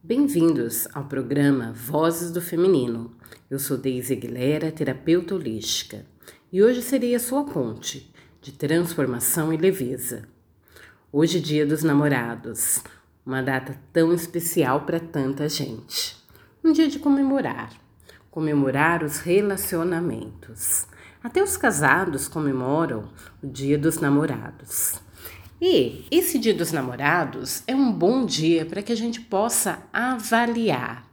Bem-vindos ao programa Vozes do Feminino. Eu sou Deise Aguilera, terapeuta holística, e hoje serei a sua ponte de transformação e leveza. Hoje, Dia dos Namorados, uma data tão especial para tanta gente. Um dia de comemorar, comemorar os relacionamentos. Até os casados comemoram o Dia dos Namorados. E esse Dia dos Namorados é um bom dia para que a gente possa avaliar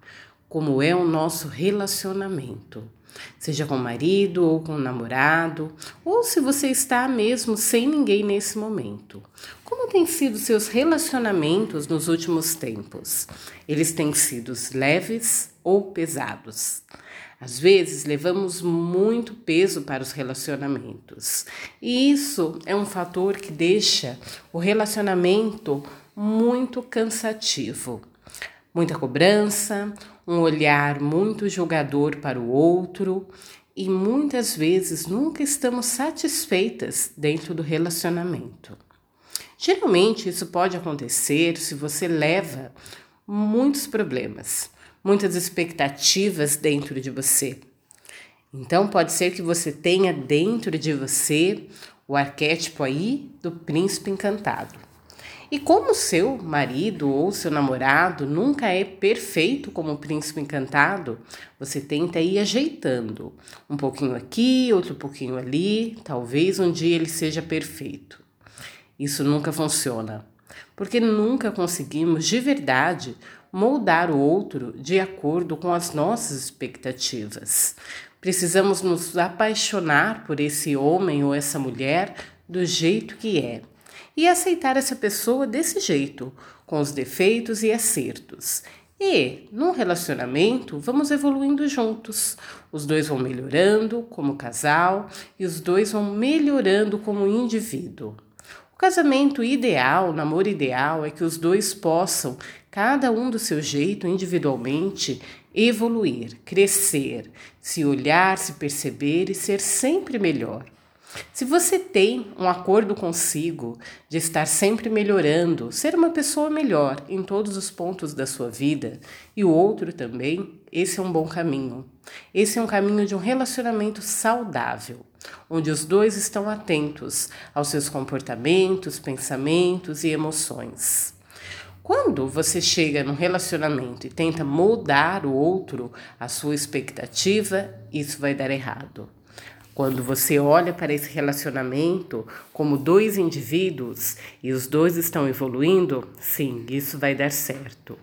como é o nosso relacionamento, seja com o marido ou com o namorado, ou se você está mesmo sem ninguém nesse momento. Como têm sido seus relacionamentos nos últimos tempos? Eles têm sido leves ou pesados? Às vezes levamos muito peso para os relacionamentos, e isso é um fator que deixa o relacionamento muito cansativo. Muita cobrança, um olhar muito julgador para o outro, e muitas vezes nunca estamos satisfeitas dentro do relacionamento. Geralmente isso pode acontecer se você leva muitos problemas muitas expectativas dentro de você. Então pode ser que você tenha dentro de você o arquétipo aí do príncipe encantado. E como seu marido ou seu namorado nunca é perfeito como o príncipe encantado, você tenta ir ajeitando, um pouquinho aqui, outro pouquinho ali, talvez um dia ele seja perfeito. Isso nunca funciona, porque nunca conseguimos de verdade moldar o outro de acordo com as nossas expectativas. Precisamos nos apaixonar por esse homem ou essa mulher do jeito que é e aceitar essa pessoa desse jeito, com os defeitos e acertos. E, num relacionamento, vamos evoluindo juntos. Os dois vão melhorando como casal e os dois vão melhorando como indivíduo. O casamento ideal, o namoro ideal, é que os dois possam, cada um do seu jeito, individualmente, evoluir, crescer, se olhar, se perceber e ser sempre melhor. Se você tem um acordo consigo de estar sempre melhorando, ser uma pessoa melhor em todos os pontos da sua vida e o outro também, esse é um bom caminho. Esse é um caminho de um relacionamento saudável, onde os dois estão atentos aos seus comportamentos, pensamentos e emoções. Quando você chega num relacionamento e tenta moldar o outro à sua expectativa, isso vai dar errado. Quando você olha para esse relacionamento como dois indivíduos e os dois estão evoluindo, sim, isso vai dar certo.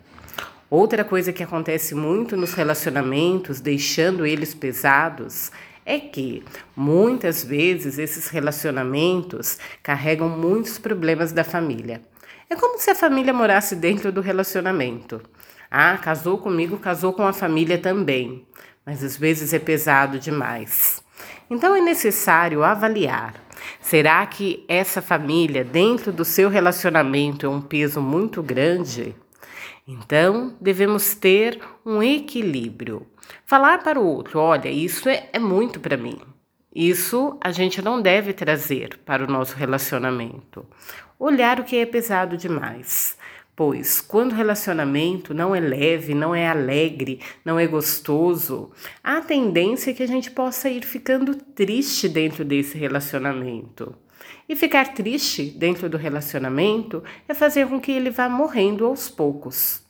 Outra coisa que acontece muito nos relacionamentos, deixando eles pesados, é que muitas vezes esses relacionamentos carregam muitos problemas da família. É como se a família morasse dentro do relacionamento. Ah, casou comigo, casou com a família também, mas às vezes é pesado demais. Então é necessário avaliar: será que essa família, dentro do seu relacionamento, é um peso muito grande? Então devemos ter um equilíbrio. Falar para o outro: olha, isso é, é muito para mim. Isso a gente não deve trazer para o nosso relacionamento. Olhar o que é pesado demais. Pois quando o relacionamento não é leve, não é alegre, não é gostoso, há tendência que a gente possa ir ficando triste dentro desse relacionamento. E ficar triste dentro do relacionamento é fazer com que ele vá morrendo aos poucos.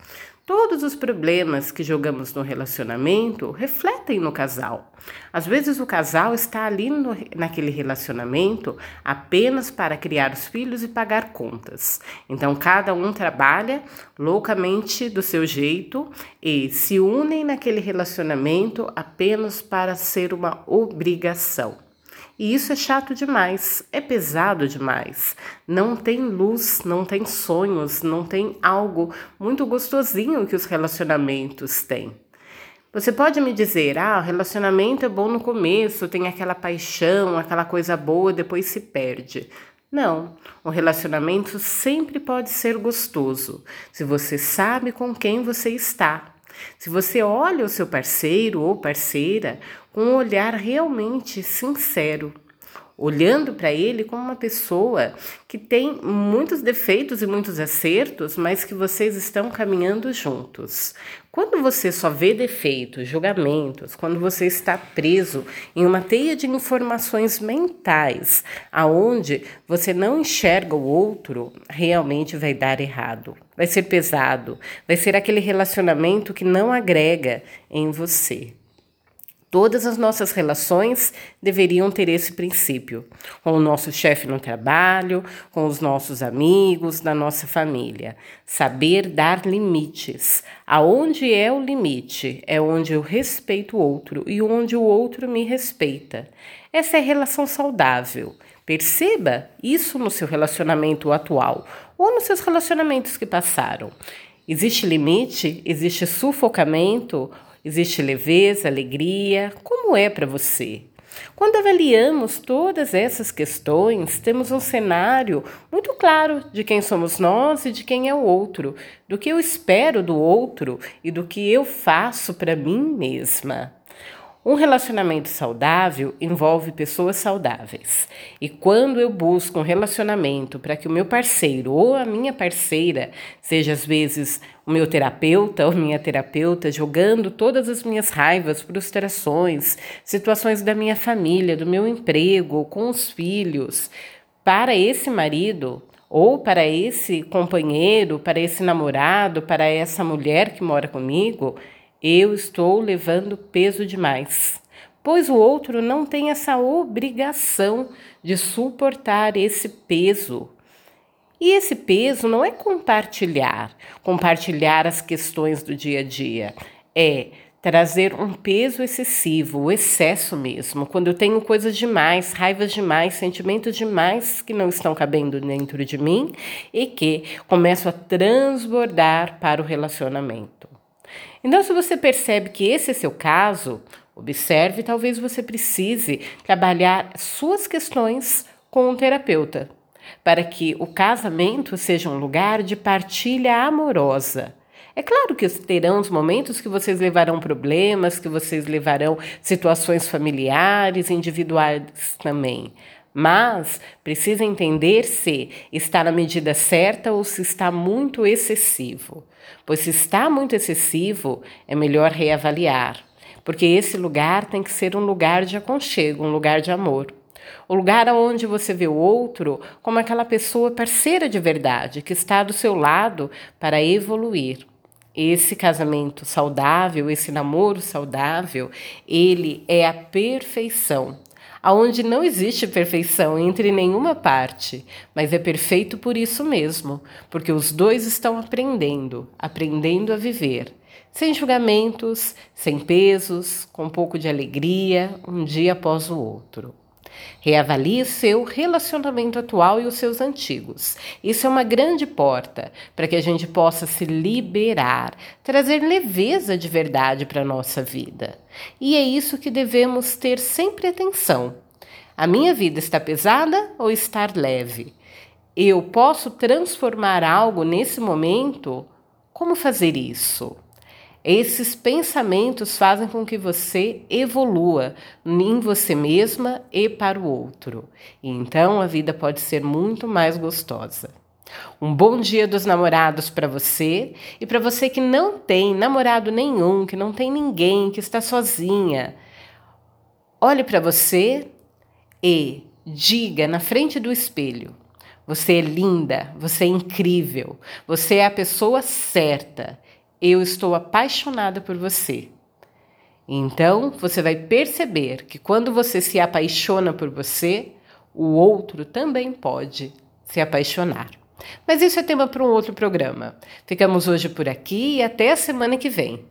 Todos os problemas que jogamos no relacionamento refletem no casal. Às vezes o casal está ali no, naquele relacionamento apenas para criar os filhos e pagar contas. Então cada um trabalha loucamente do seu jeito e se unem naquele relacionamento apenas para ser uma obrigação. E isso é chato demais, é pesado demais. Não tem luz, não tem sonhos, não tem algo muito gostosinho que os relacionamentos têm. Você pode me dizer, ah, o relacionamento é bom no começo, tem aquela paixão, aquela coisa boa, depois se perde. Não, um relacionamento sempre pode ser gostoso, se você sabe com quem você está, se você olha o seu parceiro ou parceira com um olhar realmente sincero, olhando para ele como uma pessoa que tem muitos defeitos e muitos acertos, mas que vocês estão caminhando juntos. Quando você só vê defeitos, julgamentos, quando você está preso em uma teia de informações mentais, aonde você não enxerga o outro, realmente vai dar errado. Vai ser pesado, vai ser aquele relacionamento que não agrega em você. Todas as nossas relações deveriam ter esse princípio, com o nosso chefe no trabalho, com os nossos amigos, da nossa família. Saber dar limites. Aonde é o limite? É onde eu respeito o outro e onde o outro me respeita. Essa é relação saudável. Perceba isso no seu relacionamento atual ou nos seus relacionamentos que passaram. Existe limite? Existe sufocamento? Existe leveza, alegria? Como é para você? Quando avaliamos todas essas questões, temos um cenário muito claro de quem somos nós e de quem é o outro, do que eu espero do outro e do que eu faço para mim mesma. Um relacionamento saudável envolve pessoas saudáveis. E quando eu busco um relacionamento para que o meu parceiro ou a minha parceira seja às vezes o meu terapeuta ou minha terapeuta, jogando todas as minhas raivas, frustrações, situações da minha família, do meu emprego, com os filhos, para esse marido ou para esse companheiro, para esse namorado, para essa mulher que mora comigo, eu estou levando peso demais, pois o outro não tem essa obrigação de suportar esse peso. E esse peso não é compartilhar, compartilhar as questões do dia a dia, é trazer um peso excessivo, o excesso mesmo, quando eu tenho coisas demais, raivas demais, sentimentos demais que não estão cabendo dentro de mim e que começo a transbordar para o relacionamento. Então, se você percebe que esse é seu caso, observe, talvez você precise trabalhar suas questões com um terapeuta, para que o casamento seja um lugar de partilha amorosa. É claro que terão os momentos que vocês levarão problemas, que vocês levarão situações familiares, individuais também. Mas precisa entender se está na medida certa ou se está muito excessivo. Pois se está muito excessivo, é melhor reavaliar, porque esse lugar tem que ser um lugar de aconchego, um lugar de amor. O lugar onde você vê o outro como aquela pessoa parceira de verdade que está do seu lado para evoluir. Esse casamento saudável, esse namoro saudável, ele é a perfeição aonde não existe perfeição entre nenhuma parte, mas é perfeito por isso mesmo, porque os dois estão aprendendo, aprendendo a viver, sem julgamentos, sem pesos, com um pouco de alegria, um dia após o outro. Reavalie seu relacionamento atual e os seus antigos. Isso é uma grande porta para que a gente possa se liberar, trazer leveza de verdade para a nossa vida. E é isso que devemos ter sempre atenção. A minha vida está pesada ou está leve? Eu posso transformar algo nesse momento? Como fazer isso? Esses pensamentos fazem com que você evolua em você mesma e para o outro. E então a vida pode ser muito mais gostosa. Um bom dia dos namorados para você e para você que não tem namorado nenhum, que não tem ninguém, que está sozinha. Olhe para você e diga na frente do espelho: Você é linda, você é incrível, você é a pessoa certa eu estou apaixonada por você. Então, você vai perceber que quando você se apaixona por você, o outro também pode se apaixonar. Mas isso é tema para um outro programa. Ficamos hoje por aqui e até a semana que vem.